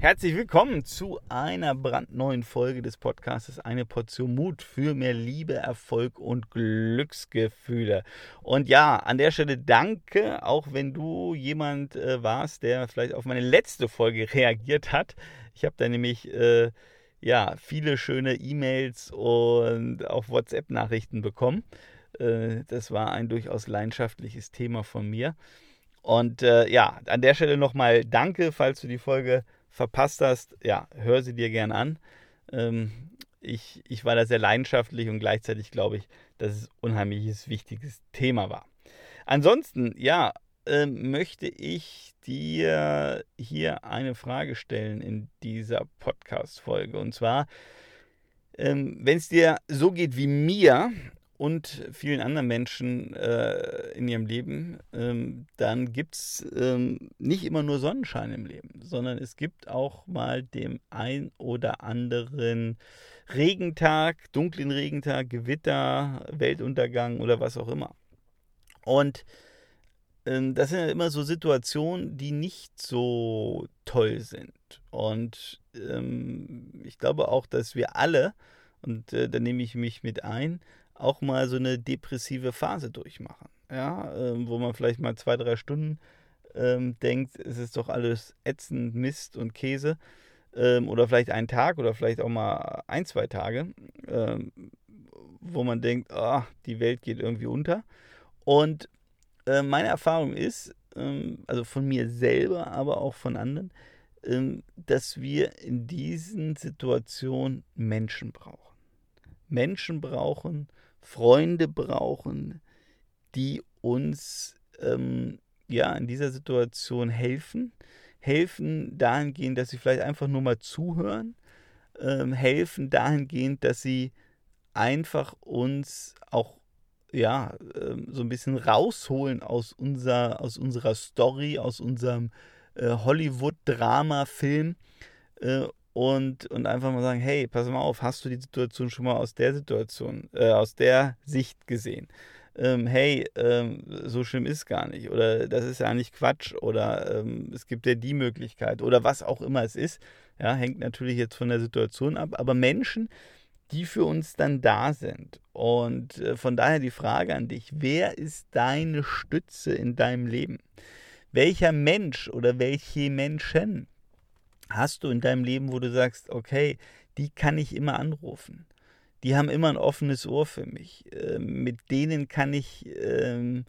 Herzlich willkommen zu einer brandneuen Folge des Podcasts Eine Portion Mut für mehr Liebe, Erfolg und Glücksgefühle. Und ja, an der Stelle danke, auch wenn du jemand äh, warst, der vielleicht auf meine letzte Folge reagiert hat. Ich habe da nämlich äh, ja viele schöne E-Mails und auch WhatsApp-Nachrichten bekommen. Äh, das war ein durchaus leidenschaftliches Thema von mir. Und äh, ja, an der Stelle nochmal danke, falls du die Folge verpasst hast. Ja, hör sie dir gern an. Ähm, ich, ich war da sehr leidenschaftlich und gleichzeitig glaube ich, dass es unheimliches wichtiges Thema war. Ansonsten, ja, äh, möchte ich dir hier eine Frage stellen in dieser Podcast-Folge. Und zwar, ähm, wenn es dir so geht wie mir, und vielen anderen Menschen äh, in ihrem Leben, ähm, dann gibt es ähm, nicht immer nur Sonnenschein im Leben, sondern es gibt auch mal den ein oder anderen Regentag, dunklen Regentag, Gewitter, Weltuntergang oder was auch immer. Und ähm, das sind ja immer so Situationen, die nicht so toll sind. Und ähm, ich glaube auch, dass wir alle, und äh, da nehme ich mich mit ein, auch mal so eine depressive Phase durchmachen. Ja, ähm, wo man vielleicht mal zwei, drei Stunden ähm, denkt, es ist doch alles ätzend, Mist und Käse. Ähm, oder vielleicht einen Tag oder vielleicht auch mal ein, zwei Tage, ähm, wo man denkt, oh, die Welt geht irgendwie unter. Und äh, meine Erfahrung ist, ähm, also von mir selber, aber auch von anderen, ähm, dass wir in diesen Situationen Menschen brauchen. Menschen brauchen, Freunde brauchen, die uns ähm, ja in dieser Situation helfen. Helfen dahingehend, dass sie vielleicht einfach nur mal zuhören. Ähm, helfen dahingehend, dass sie einfach uns auch ja, ähm, so ein bisschen rausholen aus, unser, aus unserer Story, aus unserem äh, Hollywood-Drama-Film äh, und, und einfach mal sagen, hey, pass mal auf, hast du die Situation schon mal aus der Situation, äh, aus der Sicht gesehen? Ähm, hey, ähm, so schlimm ist gar nicht oder das ist ja eigentlich Quatsch oder ähm, es gibt ja die Möglichkeit oder was auch immer es ist, ja, hängt natürlich jetzt von der Situation ab, aber Menschen, die für uns dann da sind und äh, von daher die Frage an dich, wer ist deine Stütze in deinem Leben? Welcher Mensch oder welche Menschen hast du in deinem Leben, wo du sagst, okay, die kann ich immer anrufen. Die haben immer ein offenes Ohr für mich. Ähm, mit denen kann ich ähm,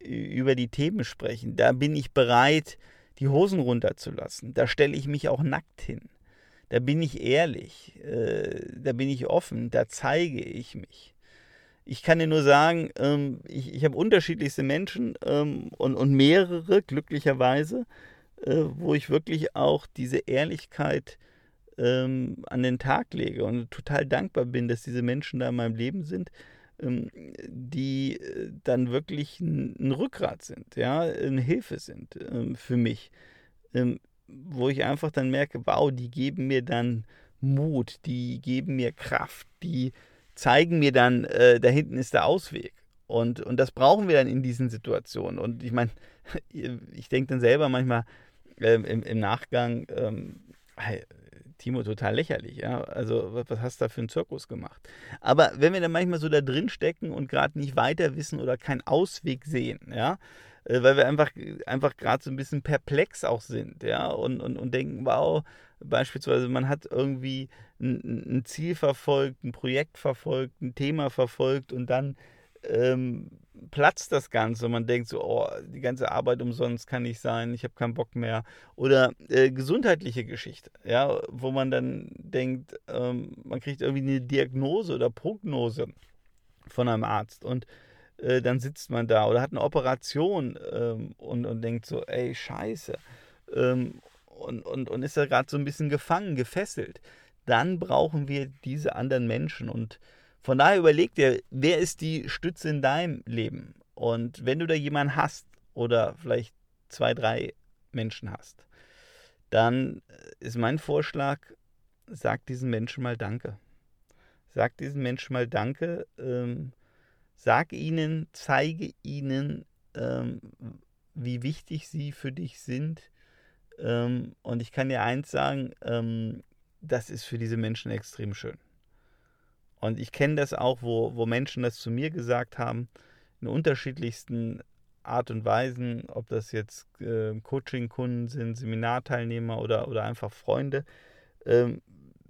über die Themen sprechen. Da bin ich bereit, die Hosen runterzulassen. Da stelle ich mich auch nackt hin. Da bin ich ehrlich. Äh, da bin ich offen. Da zeige ich mich. Ich kann dir nur sagen, ähm, ich, ich habe unterschiedlichste Menschen ähm, und, und mehrere, glücklicherweise äh, wo ich wirklich auch diese Ehrlichkeit ähm, an den Tag lege und total dankbar bin, dass diese Menschen da in meinem Leben sind, ähm, die äh, dann wirklich ein, ein, Rückgrat sind, ja, eine Hilfe sind ähm, für mich, ähm, wo ich einfach dann merke, wow, die geben mir dann Mut, die geben mir Kraft, die zeigen mir dann, äh, da hinten ist der Ausweg. Und, und das brauchen wir dann in diesen Situationen. Und ich meine, ich denke dann selber manchmal, ähm, im, im, Nachgang, ähm, Timo, total lächerlich, ja. Also, was, was, hast du da für einen Zirkus gemacht? Aber wenn wir dann manchmal so da drin stecken und gerade nicht weiter wissen oder keinen Ausweg sehen, ja, äh, weil wir einfach, einfach gerade so ein bisschen perplex auch sind, ja, und, und, und denken, wow, beispielsweise man hat irgendwie ein, ein Ziel verfolgt, ein Projekt verfolgt, ein Thema verfolgt und dann ähm, platzt das Ganze und man denkt so, oh, die ganze Arbeit umsonst kann nicht sein, ich habe keinen Bock mehr. Oder äh, gesundheitliche Geschichte, ja, wo man dann denkt, ähm, man kriegt irgendwie eine Diagnose oder Prognose von einem Arzt und äh, dann sitzt man da oder hat eine Operation ähm, und, und denkt so, ey, scheiße. Ähm, und, und, und ist da gerade so ein bisschen gefangen, gefesselt. Dann brauchen wir diese anderen Menschen und von daher überleg dir, wer ist die Stütze in deinem Leben? Und wenn du da jemanden hast oder vielleicht zwei, drei Menschen hast, dann ist mein Vorschlag, sag diesen Menschen mal Danke. Sag diesen Menschen mal Danke. Ähm, sag ihnen, zeige ihnen, ähm, wie wichtig sie für dich sind, Ähm, und ich kann dir eins sagen, ähm, das ist für diese Menschen extrem schön. Und ich kenne das auch, wo, wo Menschen das zu mir gesagt haben, in unterschiedlichsten Art und Weisen, ob das jetzt äh, Coaching-Kunden sind, Seminarteilnehmer oder, oder einfach Freunde. Ähm,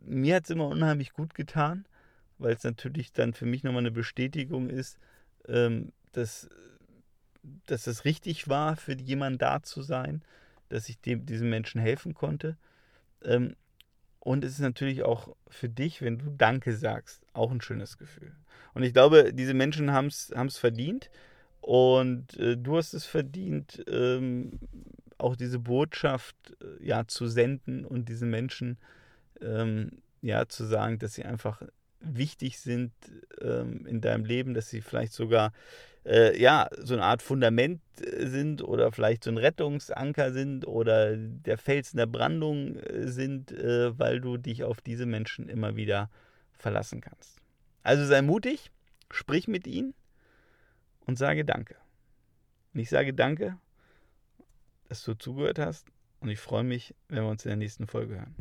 mir hat es immer unheimlich gut getan, weil es natürlich dann für mich nochmal eine Bestätigung ist, ähm, dass, dass es richtig war, für jemanden da zu sein, dass ich dem, diesem Menschen helfen konnte. Ähm, und es ist natürlich auch für dich, wenn du Danke sagst, auch ein schönes Gefühl. Und ich glaube, diese Menschen haben es verdient. Und äh, du hast es verdient, ähm, auch diese Botschaft äh, ja, zu senden und diesen Menschen ähm, ja, zu sagen, dass sie einfach wichtig sind ähm, in deinem Leben, dass sie vielleicht sogar äh, ja, so eine Art Fundament äh, sind oder vielleicht so ein Rettungsanker sind oder der Felsen der Brandung äh, sind, äh, weil du dich auf diese Menschen immer wieder verlassen kannst. Also sei mutig, sprich mit ihnen und sage Danke. Und ich sage Danke, dass du zugehört hast und ich freue mich, wenn wir uns in der nächsten Folge hören.